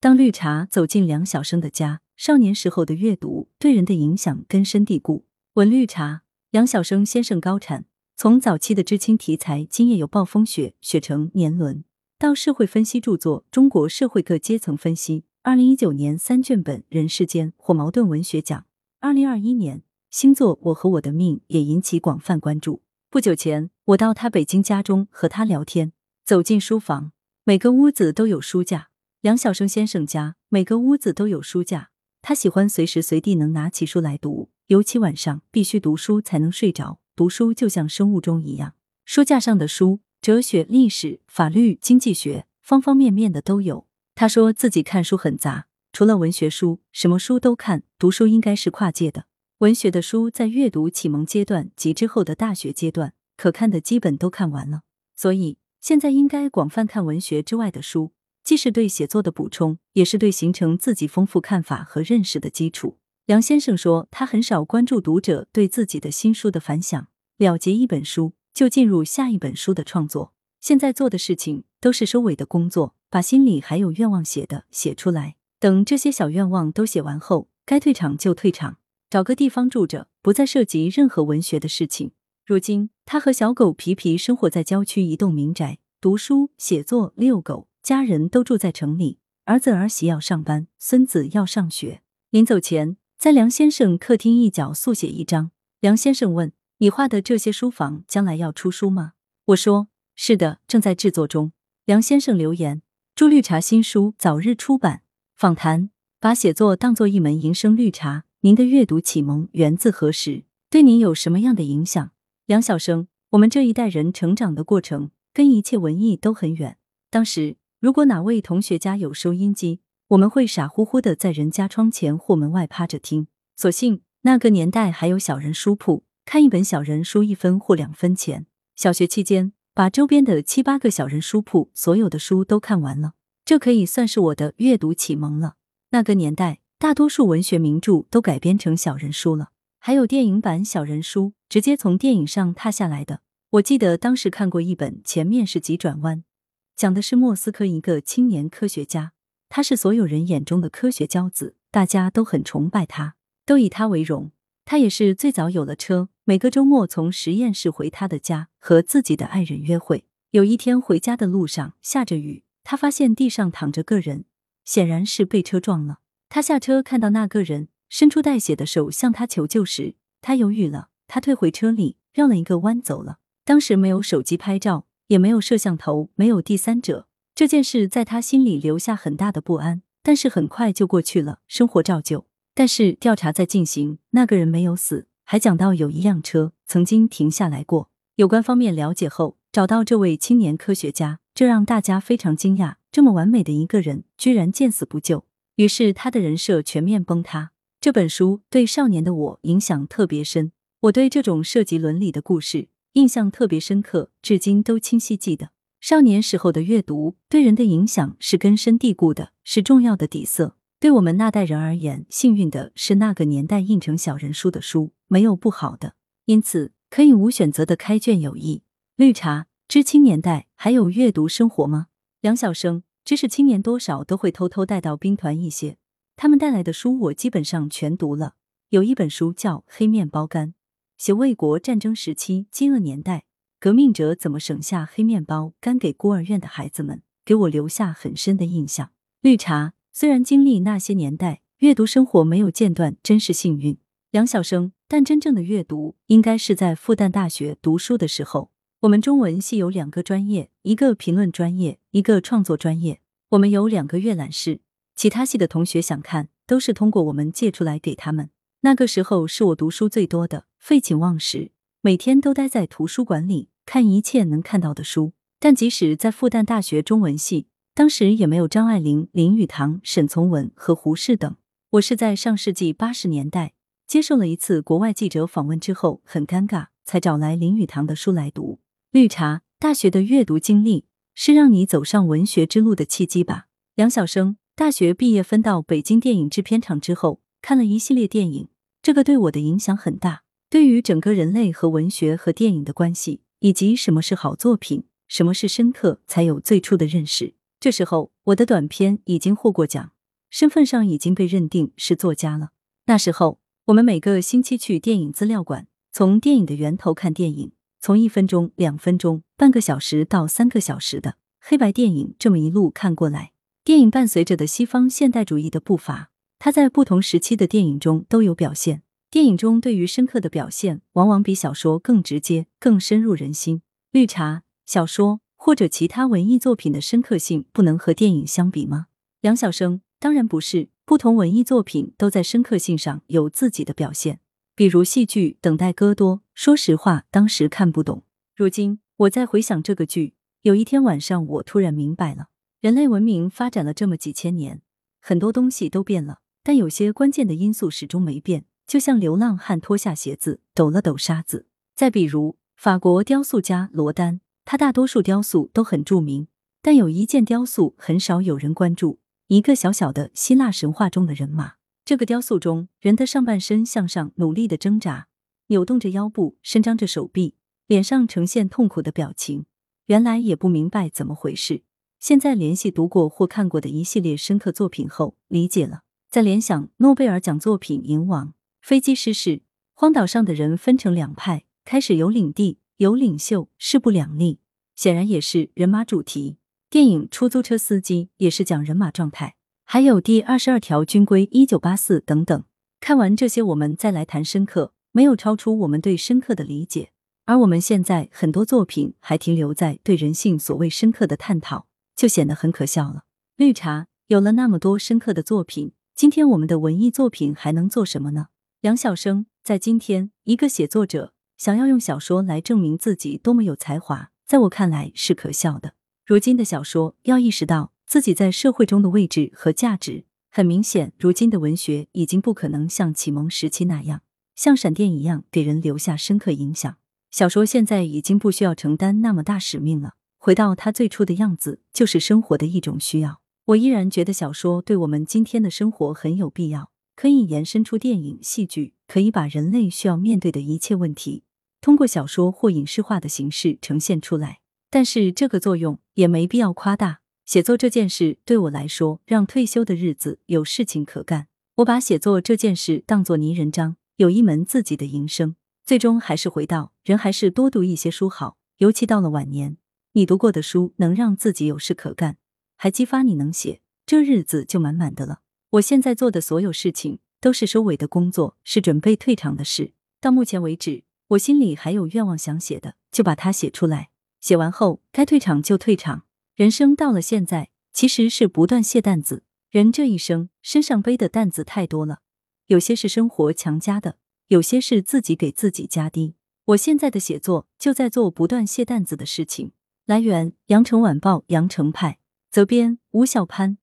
当绿茶走进梁晓声的家，少年时候的阅读对人的影响根深蒂固。闻绿茶，梁晓声先生高产。从早期的知青题材《今夜有暴风雪》《雪城》《年轮》，到社会分析著作《中国社会各阶层分析》，二零一九年三卷本《人世间》获茅盾文学奖。二零二一年新作《我和我的命》也引起广泛关注。不久前，我到他北京家中和他聊天，走进书房，每个屋子都有书架。梁晓声先生家每个屋子都有书架，他喜欢随时随地能拿起书来读，尤其晚上必须读书才能睡着。读书就像生物钟一样，书架上的书，哲学、历史、法律、经济学，方方面面的都有。他说自己看书很杂，除了文学书，什么书都看。读书应该是跨界的，文学的书在阅读启蒙阶段及之后的大学阶段，可看的基本都看完了。所以现在应该广泛看文学之外的书。既是对写作的补充，也是对形成自己丰富看法和认识的基础。梁先生说，他很少关注读者对自己的新书的反响，了结一本书就进入下一本书的创作。现在做的事情都是收尾的工作，把心里还有愿望写的写出来。等这些小愿望都写完后，该退场就退场，找个地方住着，不再涉及任何文学的事情。如今，他和小狗皮皮生活在郊区一栋民宅，读书、写作、遛狗。家人都住在城里，儿子儿媳要上班，孙子要上学。临走前，在梁先生客厅一角速写一张。梁先生问：“你画的这些书房将来要出书吗？”我说：“是的，正在制作中。”梁先生留言：“祝绿茶新书早日出版。”访谈：把写作当做一门营生，绿茶，您的阅读启蒙源自何时？对您有什么样的影响？梁晓声：我们这一代人成长的过程跟一切文艺都很远，当时。如果哪位同学家有收音机，我们会傻乎乎的在人家窗前或门外趴着听。所幸那个年代还有小人书铺，看一本小人书一分或两分钱。小学期间，把周边的七八个小人书铺所有的书都看完了，这可以算是我的阅读启蒙了。那个年代，大多数文学名著都改编成小人书了，还有电影版小人书，直接从电影上踏下来的。我记得当时看过一本，前面是急转弯。讲的是莫斯科一个青年科学家，他是所有人眼中的科学骄子，大家都很崇拜他，都以他为荣。他也是最早有了车，每个周末从实验室回他的家和自己的爱人约会。有一天回家的路上下着雨，他发现地上躺着个人，显然是被车撞了。他下车看到那个人伸出带血的手向他求救时，他犹豫了，他退回车里绕了一个弯走了。当时没有手机拍照。也没有摄像头，没有第三者，这件事在他心里留下很大的不安。但是很快就过去了，生活照旧。但是调查在进行，那个人没有死，还讲到有一辆车曾经停下来过。有关方面了解后，找到这位青年科学家，这让大家非常惊讶，这么完美的一个人，居然见死不救。于是他的人设全面崩塌。这本书对少年的我影响特别深，我对这种涉及伦理的故事。印象特别深刻，至今都清晰记得。少年时候的阅读对人的影响是根深蒂固的，是重要的底色。对我们那代人而言，幸运的是那个年代印成小人书的书没有不好的，因此可以无选择的开卷有益。绿茶知青年代还有阅读生活吗？梁晓声，知识青年多少都会偷偷带到兵团一些，他们带来的书我基本上全读了。有一本书叫《黑面包干》。写卫国战争时期饥饿年代，革命者怎么省下黑面包干给孤儿院的孩子们，给我留下很深的印象。绿茶虽然经历那些年代，阅读生活没有间断，真是幸运。梁晓声，但真正的阅读应该是在复旦大学读书的时候。我们中文系有两个专业，一个评论专业，一个创作专业。我们有两个阅览室，其他系的同学想看，都是通过我们借出来给他们。那个时候是我读书最多的。废寝忘食，每天都待在图书馆里看一切能看到的书。但即使在复旦大学中文系，当时也没有张爱玲、林语堂、沈从文和胡适等。我是在上世纪八十年代接受了一次国外记者访问之后，很尴尬，才找来林语堂的书来读。绿茶大学的阅读经历是让你走上文学之路的契机吧？梁晓声大学毕业分到北京电影制片厂之后，看了一系列电影，这个对我的影响很大。对于整个人类和文学和电影的关系，以及什么是好作品，什么是深刻，才有最初的认识。这时候，我的短片已经获过奖，身份上已经被认定是作家了。那时候，我们每个星期去电影资料馆，从电影的源头看电影，从一分钟、两分钟、半个小时到三个小时的黑白电影，这么一路看过来，电影伴随着的西方现代主义的步伐，它在不同时期的电影中都有表现。电影中对于深刻的表现，往往比小说更直接、更深入人心。绿茶小说。或者其他文艺作品的深刻性不能和电影相比吗？梁晓声当然不是，不同文艺作品都在深刻性上有自己的表现。比如戏剧《等待戈多》，说实话，当时看不懂。如今我在回想这个剧，有一天晚上，我突然明白了：人类文明发展了这么几千年，很多东西都变了，但有些关键的因素始终没变。就像流浪汉脱下鞋子，抖了抖沙子。再比如法国雕塑家罗丹。他大多数雕塑都很著名，但有一件雕塑很少有人关注，一个小小的希腊神话中的人马。这个雕塑中，人的上半身向上努力的挣扎，扭动着腰部，伸张着手臂，脸上呈现痛苦的表情。原来也不明白怎么回事，现在联系读过或看过的一系列深刻作品后，理解了。在联想诺贝尔奖作品《银王》，飞机失事，荒岛上的人分成两派，开始有领地。有领袖势不两立，显然也是人马主题。电影《出租车司机》也是讲人马状态，还有第二十二条军规一九八四等等。看完这些，我们再来谈深刻，没有超出我们对深刻的理解。而我们现在很多作品还停留在对人性所谓深刻的探讨，就显得很可笑了。绿茶有了那么多深刻的作品，今天我们的文艺作品还能做什么呢？梁晓声在今天，一个写作者。想要用小说来证明自己多么有才华，在我看来是可笑的。如今的小说要意识到自己在社会中的位置和价值，很明显，如今的文学已经不可能像启蒙时期那样，像闪电一样给人留下深刻影响。小说现在已经不需要承担那么大使命了，回到它最初的样子，就是生活的一种需要。我依然觉得小说对我们今天的生活很有必要，可以延伸出电影、戏剧，可以把人类需要面对的一切问题。通过小说或影视化的形式呈现出来，但是这个作用也没必要夸大。写作这件事对我来说，让退休的日子有事情可干。我把写作这件事当作泥人张，有一门自己的营生。最终还是回到人还是多读一些书好，尤其到了晚年，你读过的书能让自己有事可干，还激发你能写，这日子就满满的了。我现在做的所有事情都是收尾的工作，是准备退场的事。到目前为止。我心里还有愿望想写的，就把它写出来。写完后该退场就退场。人生到了现在，其实是不断卸担子。人这一生身上背的担子太多了，有些是生活强加的，有些是自己给自己加的。我现在的写作就在做不断卸担子的事情。来源：羊城晚报羊城派，责编：吴小潘。